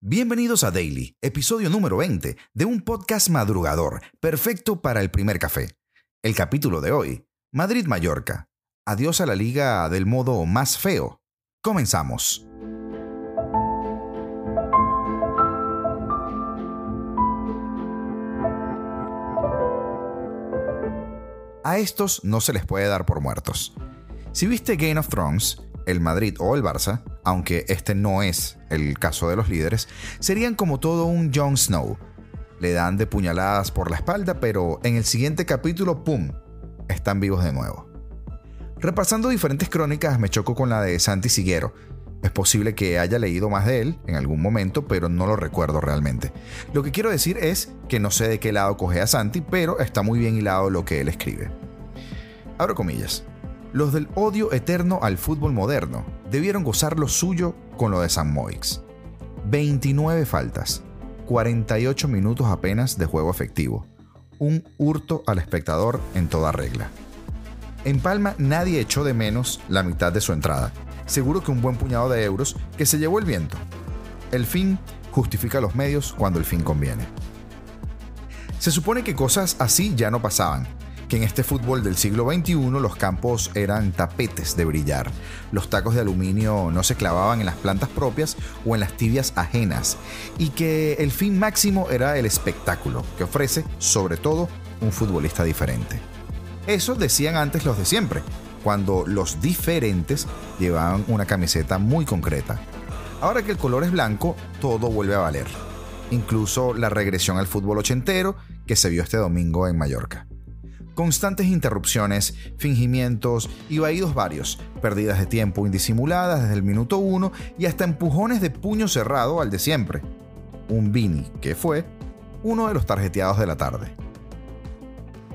Bienvenidos a Daily, episodio número 20 de un podcast madrugador, perfecto para el primer café. El capítulo de hoy, Madrid-Mallorca. Adiós a la liga del modo más feo. Comenzamos. A estos no se les puede dar por muertos. Si viste Game of Thrones, el Madrid o el Barça, aunque este no es el caso de los líderes, serían como todo un Jon Snow. Le dan de puñaladas por la espalda, pero en el siguiente capítulo, ¡pum!, están vivos de nuevo. Repasando diferentes crónicas, me choco con la de Santi Siguero. Es posible que haya leído más de él en algún momento, pero no lo recuerdo realmente. Lo que quiero decir es que no sé de qué lado coge a Santi, pero está muy bien hilado lo que él escribe. Abro comillas. Los del odio eterno al fútbol moderno debieron gozar lo suyo con lo de San Moix. 29 faltas, 48 minutos apenas de juego efectivo. Un hurto al espectador en toda regla. En Palma nadie echó de menos la mitad de su entrada. Seguro que un buen puñado de euros que se llevó el viento. El fin justifica los medios cuando el fin conviene. Se supone que cosas así ya no pasaban, que en este fútbol del siglo XXI los campos eran tapetes de brillar. Los tacos de aluminio no se clavaban en las plantas propias o en las tibias ajenas y que el fin máximo era el espectáculo que ofrece sobre todo un futbolista diferente. Eso decían antes los de siempre, cuando los diferentes llevaban una camiseta muy concreta. Ahora que el color es blanco, todo vuelve a valer. Incluso la regresión al fútbol ochentero que se vio este domingo en Mallorca constantes interrupciones, fingimientos y vaídos varios, pérdidas de tiempo indisimuladas desde el minuto uno y hasta empujones de puño cerrado al de siempre. Un Vini que fue uno de los tarjeteados de la tarde.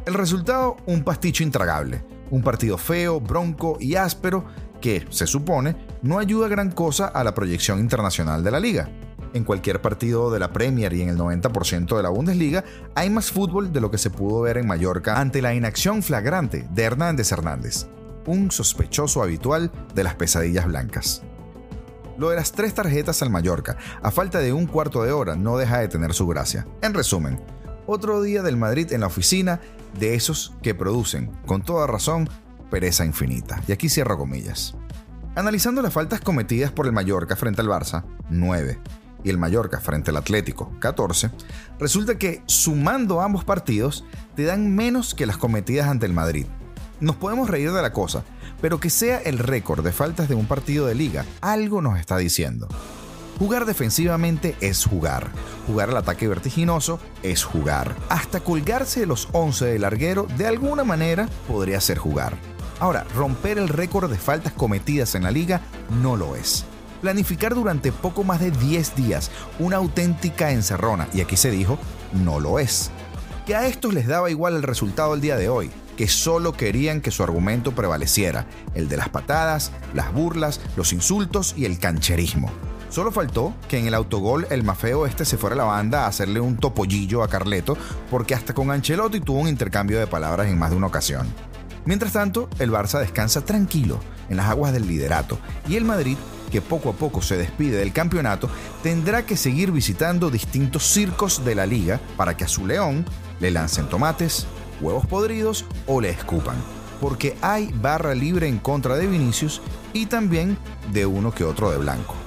El resultado, un pasticho intragable, un partido feo, bronco y áspero que, se supone, no ayuda gran cosa a la proyección internacional de la liga en cualquier partido de la Premier y en el 90% de la Bundesliga, hay más fútbol de lo que se pudo ver en Mallorca ante la inacción flagrante de Hernández Hernández, un sospechoso habitual de las pesadillas blancas. Lo de las tres tarjetas al Mallorca, a falta de un cuarto de hora, no deja de tener su gracia. En resumen, otro día del Madrid en la oficina de esos que producen, con toda razón, pereza infinita. Y aquí cierro comillas. Analizando las faltas cometidas por el Mallorca frente al Barça, 9 y el Mallorca frente al Atlético 14, resulta que sumando ambos partidos te dan menos que las cometidas ante el Madrid. Nos podemos reír de la cosa, pero que sea el récord de faltas de un partido de liga, algo nos está diciendo. Jugar defensivamente es jugar. Jugar al ataque vertiginoso es jugar. Hasta colgarse de los 11 del larguero de alguna manera podría ser jugar. Ahora, romper el récord de faltas cometidas en la liga no lo es planificar durante poco más de 10 días una auténtica encerrona, y aquí se dijo, no lo es. Que a estos les daba igual el resultado el día de hoy, que solo querían que su argumento prevaleciera, el de las patadas, las burlas, los insultos y el cancherismo. Solo faltó que en el autogol el mafeo este se fuera a la banda a hacerle un topollillo a Carleto, porque hasta con Ancelotti tuvo un intercambio de palabras en más de una ocasión. Mientras tanto, el Barça descansa tranquilo en las aguas del liderato y el Madrid que poco a poco se despide del campeonato, tendrá que seguir visitando distintos circos de la liga para que a su león le lancen tomates, huevos podridos o le escupan. Porque hay barra libre en contra de Vinicius y también de uno que otro de blanco.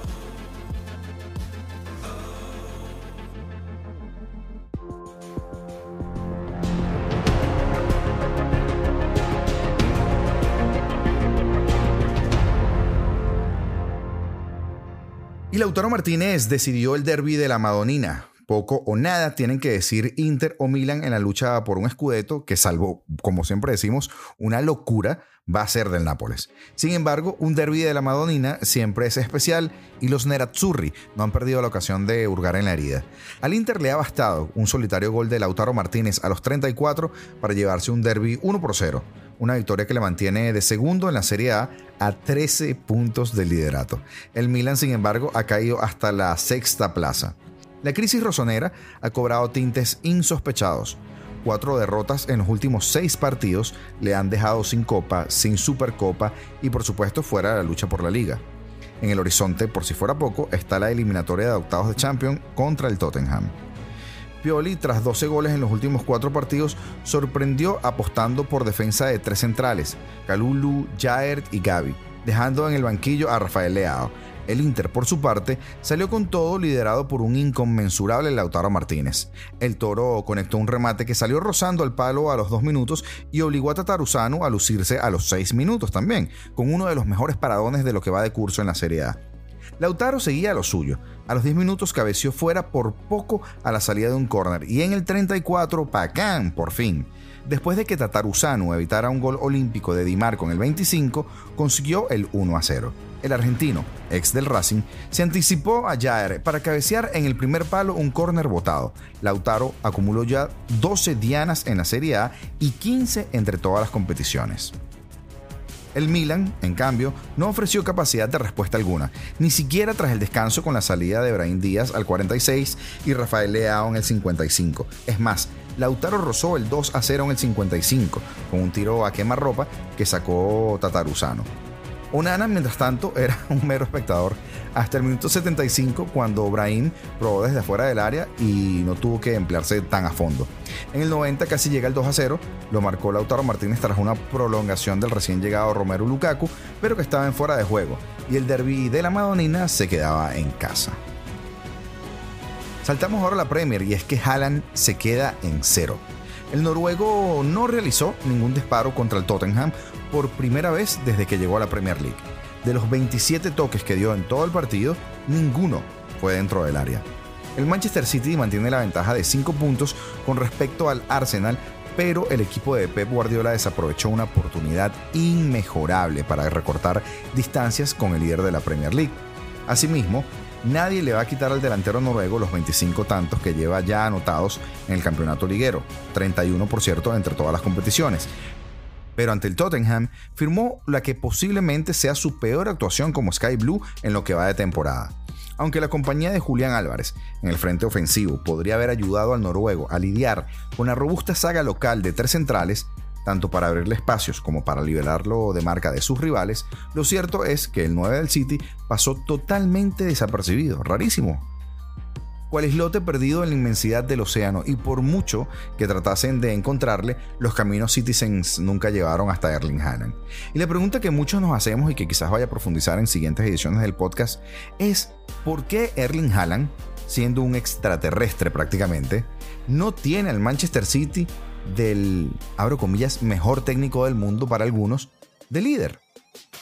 Y Lautaro Martínez decidió el derby de la Madonina. Poco o nada tienen que decir Inter o Milan en la lucha por un escudeto que salvo, como siempre decimos, una locura va a ser del Nápoles. Sin embargo, un derby de la Madonina siempre es especial y los Nerazzurri no han perdido la ocasión de hurgar en la herida. Al Inter le ha bastado un solitario gol de Lautaro Martínez a los 34 para llevarse un derby 1 por 0 una victoria que le mantiene de segundo en la Serie A a 13 puntos del liderato. El Milan, sin embargo, ha caído hasta la sexta plaza. La crisis rosonera ha cobrado tintes insospechados. Cuatro derrotas en los últimos seis partidos le han dejado sin copa, sin supercopa y por supuesto fuera de la lucha por la liga. En el horizonte, por si fuera poco, está la eliminatoria de octavos de Champions contra el Tottenham. Pioli, tras 12 goles en los últimos cuatro partidos, sorprendió apostando por defensa de tres centrales, Kalulu, Jaert y Gaby, dejando en el banquillo a Rafael Leao. El Inter, por su parte, salió con todo liderado por un inconmensurable Lautaro Martínez. El toro conectó un remate que salió rozando al palo a los dos minutos y obligó a Tataruzano a lucirse a los seis minutos también, con uno de los mejores paradones de lo que va de curso en la Serie A. Lautaro seguía a lo suyo. A los 10 minutos cabeció fuera por poco a la salida de un córner y en el 34, ¡pacán! Por fin. Después de que Tataruzano evitara un gol olímpico de Di Marco en el 25, consiguió el 1 a 0. El argentino, ex del Racing, se anticipó a Jair para cabecear en el primer palo un córner botado. Lautaro acumuló ya 12 dianas en la Serie A y 15 entre todas las competiciones. El Milan, en cambio, no ofreció capacidad de respuesta alguna, ni siquiera tras el descanso con la salida de Brahim Díaz al 46 y Rafael Leao en el 55. Es más, Lautaro rozó el 2 a 0 en el 55, con un tiro a quemarropa que sacó Tataruzano. Onana, mientras tanto, era un mero espectador hasta el minuto 75 cuando Brahim probó desde afuera del área y no tuvo que emplearse tan a fondo. En el 90 casi llega el 2 a 0, lo marcó Lautaro Martínez tras una prolongación del recién llegado Romero Lukaku, pero que estaba en fuera de juego, y el derby de la Madonina se quedaba en casa. Saltamos ahora a la Premier y es que Haaland se queda en cero. El noruego no realizó ningún disparo contra el Tottenham por primera vez desde que llegó a la Premier League. De los 27 toques que dio en todo el partido, ninguno fue dentro del área. El Manchester City mantiene la ventaja de 5 puntos con respecto al Arsenal, pero el equipo de Pep Guardiola desaprovechó una oportunidad inmejorable para recortar distancias con el líder de la Premier League. Asimismo, nadie le va a quitar al delantero noruego los 25 tantos que lleva ya anotados en el campeonato liguero, 31 por cierto entre todas las competiciones. Pero ante el Tottenham firmó la que posiblemente sea su peor actuación como Sky Blue en lo que va de temporada. Aunque la compañía de Julián Álvarez en el frente ofensivo podría haber ayudado al noruego a lidiar con la robusta saga local de tres centrales, tanto para abrirle espacios como para liberarlo de marca de sus rivales, lo cierto es que el 9 del City pasó totalmente desapercibido, rarísimo. Cual islote perdido en la inmensidad del océano y por mucho que tratasen de encontrarle, los caminos Citizens nunca llevaron hasta Erling Haaland. Y la pregunta que muchos nos hacemos y que quizás vaya a profundizar en siguientes ediciones del podcast es ¿por qué Erling Haaland, siendo un extraterrestre prácticamente, no tiene al Manchester City del, abro comillas, mejor técnico del mundo para algunos, de líder.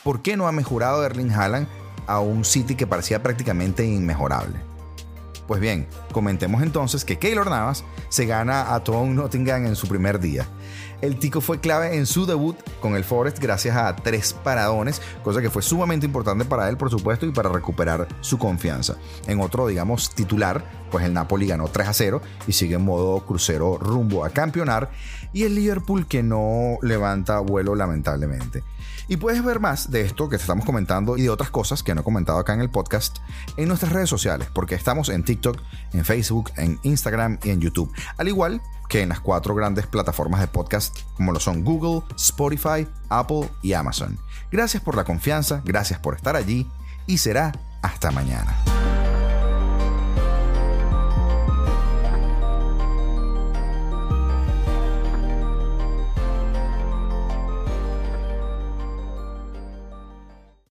¿Por qué no ha mejorado Erling Haaland a un City que parecía prácticamente inmejorable? Pues bien, comentemos entonces que Keylor Navas se gana a Tom Nottingham en su primer día. El Tico fue clave en su debut con el Forest gracias a tres paradones, cosa que fue sumamente importante para él, por supuesto, y para recuperar su confianza. En otro, digamos, titular, pues el Napoli ganó 3 a 0 y sigue en modo crucero rumbo a campeonar, y el Liverpool que no levanta vuelo lamentablemente. Y puedes ver más de esto que te estamos comentando y de otras cosas que no he comentado acá en el podcast en nuestras redes sociales, porque estamos en TikTok, en Facebook, en Instagram y en YouTube. Al igual que en las cuatro grandes plataformas de podcast como lo son Google, Spotify, Apple y Amazon. Gracias por la confianza, gracias por estar allí y será hasta mañana.